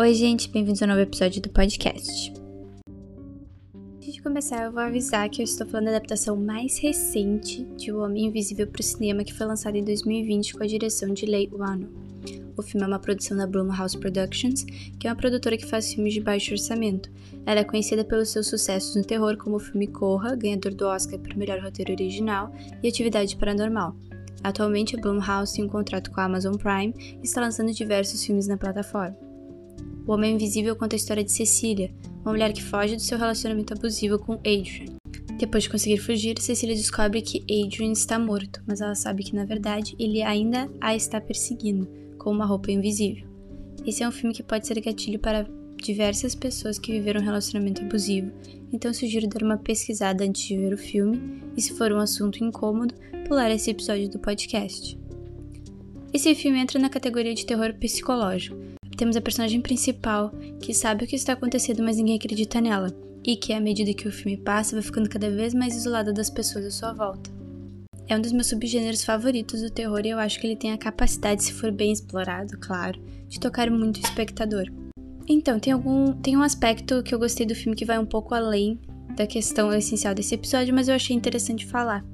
Oi, gente, bem-vindos a um novo episódio do podcast. Antes de começar, eu vou avisar que eu estou falando da adaptação mais recente de O Homem Invisível para o cinema, que foi lançada em 2020 com a direção de Lei Wano. O filme é uma produção da Blumhouse Productions, que é uma produtora que faz filmes de baixo orçamento. Ela é conhecida pelos seus sucessos no terror, como o filme Corra, ganhador do Oscar por melhor roteiro original, e Atividade Paranormal. Atualmente, a Blumhouse tem um contrato com a Amazon Prime e está lançando diversos filmes na plataforma. O Homem Invisível conta a história de Cecília, uma mulher que foge do seu relacionamento abusivo com Adrian. Depois de conseguir fugir, Cecília descobre que Adrian está morto, mas ela sabe que na verdade ele ainda a está perseguindo, com uma roupa invisível. Esse é um filme que pode ser gatilho para diversas pessoas que viveram um relacionamento abusivo, então sugiro dar uma pesquisada antes de ver o filme e, se for um assunto incômodo, pular esse episódio do podcast. Esse filme entra na categoria de terror psicológico, temos a personagem principal que sabe o que está acontecendo, mas ninguém acredita nela, e que, à medida que o filme passa, vai ficando cada vez mais isolada das pessoas à sua volta. É um dos meus subgêneros favoritos do terror e eu acho que ele tem a capacidade, se for bem explorado, claro, de tocar muito o espectador. Então, tem algum tem um aspecto que eu gostei do filme que vai um pouco além da questão essencial desse episódio, mas eu achei interessante falar.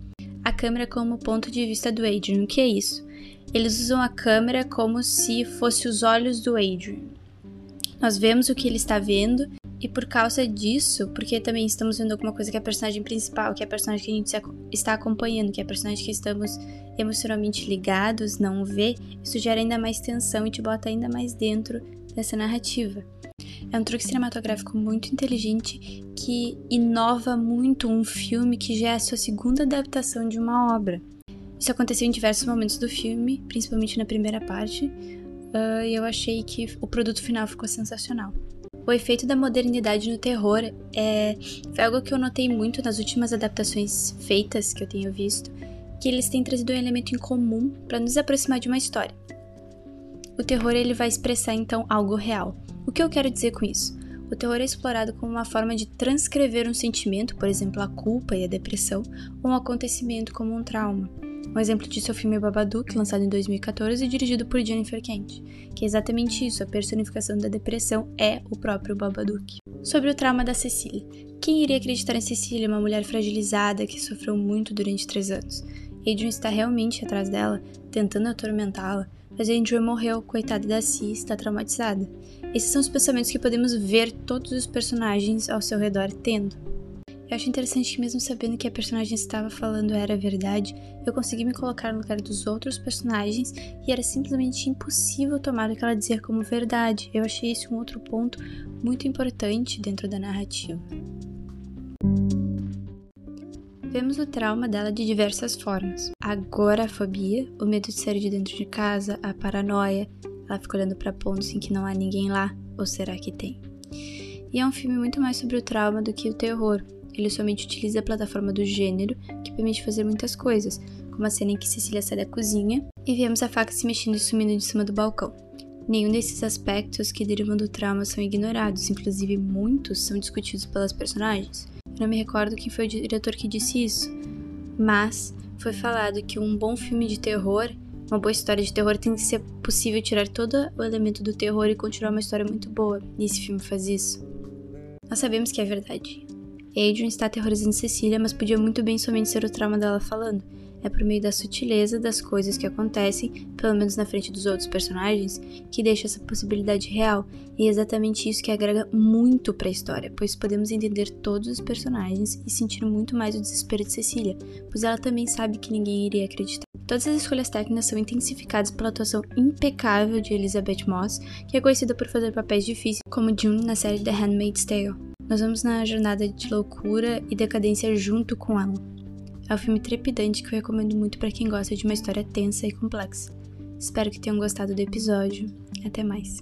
Câmera como ponto de vista do Adrian, o que é isso? eles usam a câmera como se fosse os olhos do Adrian. Nós vemos o que ele está vendo e por causa disso, porque também estamos vendo alguma coisa que é a personagem principal, que é a personagem que a gente está acompanhando, que é a personagem que estamos emocionalmente ligados, não vê, isso gera ainda mais tensão e te bota ainda mais dentro dessa narrativa. É um truque cinematográfico muito inteligente que inova muito um filme que já é a sua segunda adaptação de uma obra. Isso aconteceu em diversos momentos do filme, principalmente na primeira parte, uh, e eu achei que o produto final ficou sensacional. O efeito da modernidade no terror é foi algo que eu notei muito nas últimas adaptações feitas que eu tenho visto, que eles têm trazido um elemento em comum para nos aproximar de uma história. O terror ele vai expressar então algo real. O que eu quero dizer com isso? O terror é explorado como uma forma de transcrever um sentimento, por exemplo, a culpa e a depressão, ou um acontecimento como um trauma. Um exemplo disso é o filme Babadook, lançado em 2014 e dirigido por Jennifer Kent, que é exatamente isso, a personificação da depressão é o próprio Babadook. Sobre o trauma da Cecília. Quem iria acreditar em Cecília, uma mulher fragilizada que sofreu muito durante três anos? Adrian está realmente atrás dela, tentando atormentá-la, mas Adrian morreu, coitada da Cia, está traumatizada. Esses são os pensamentos que podemos ver todos os personagens ao seu redor tendo. Eu acho interessante que, mesmo sabendo que a personagem estava falando era verdade, eu consegui me colocar no lugar dos outros personagens e era simplesmente impossível tomar o que ela dizia como verdade. Eu achei esse um outro ponto muito importante dentro da narrativa. Vemos o trauma dela de diversas formas. A agorafobia, o medo de sair de dentro de casa, a paranoia, ela fica olhando para pontos em que não há ninguém lá, ou será que tem? E é um filme muito mais sobre o trauma do que o terror, ele somente utiliza a plataforma do gênero, que permite fazer muitas coisas, como a cena em que Cecília sai da cozinha e vemos a faca se mexendo e sumindo de cima do balcão. Nenhum desses aspectos que derivam do trauma são ignorados, inclusive muitos são discutidos pelas personagens. Não me recordo quem foi o diretor que disse isso, mas foi falado que um bom filme de terror, uma boa história de terror, tem que ser possível tirar todo o elemento do terror e continuar uma história muito boa, e esse filme faz isso. Nós sabemos que é verdade. Adrian está aterrorizando Cecília, mas podia muito bem somente ser o trauma dela falando. É por meio da sutileza das coisas que acontecem, pelo menos na frente dos outros personagens, que deixa essa possibilidade real. E é exatamente isso que agrega muito para a história, pois podemos entender todos os personagens e sentir muito mais o desespero de Cecília, pois ela também sabe que ninguém iria acreditar. Todas as escolhas técnicas são intensificadas pela atuação impecável de Elizabeth Moss, que é conhecida por fazer papéis difíceis, como June na série The Handmaid's Tale. Nós vamos na jornada de loucura e decadência junto com ela. É um filme trepidante que eu recomendo muito para quem gosta de uma história tensa e complexa. Espero que tenham gostado do episódio. Até mais.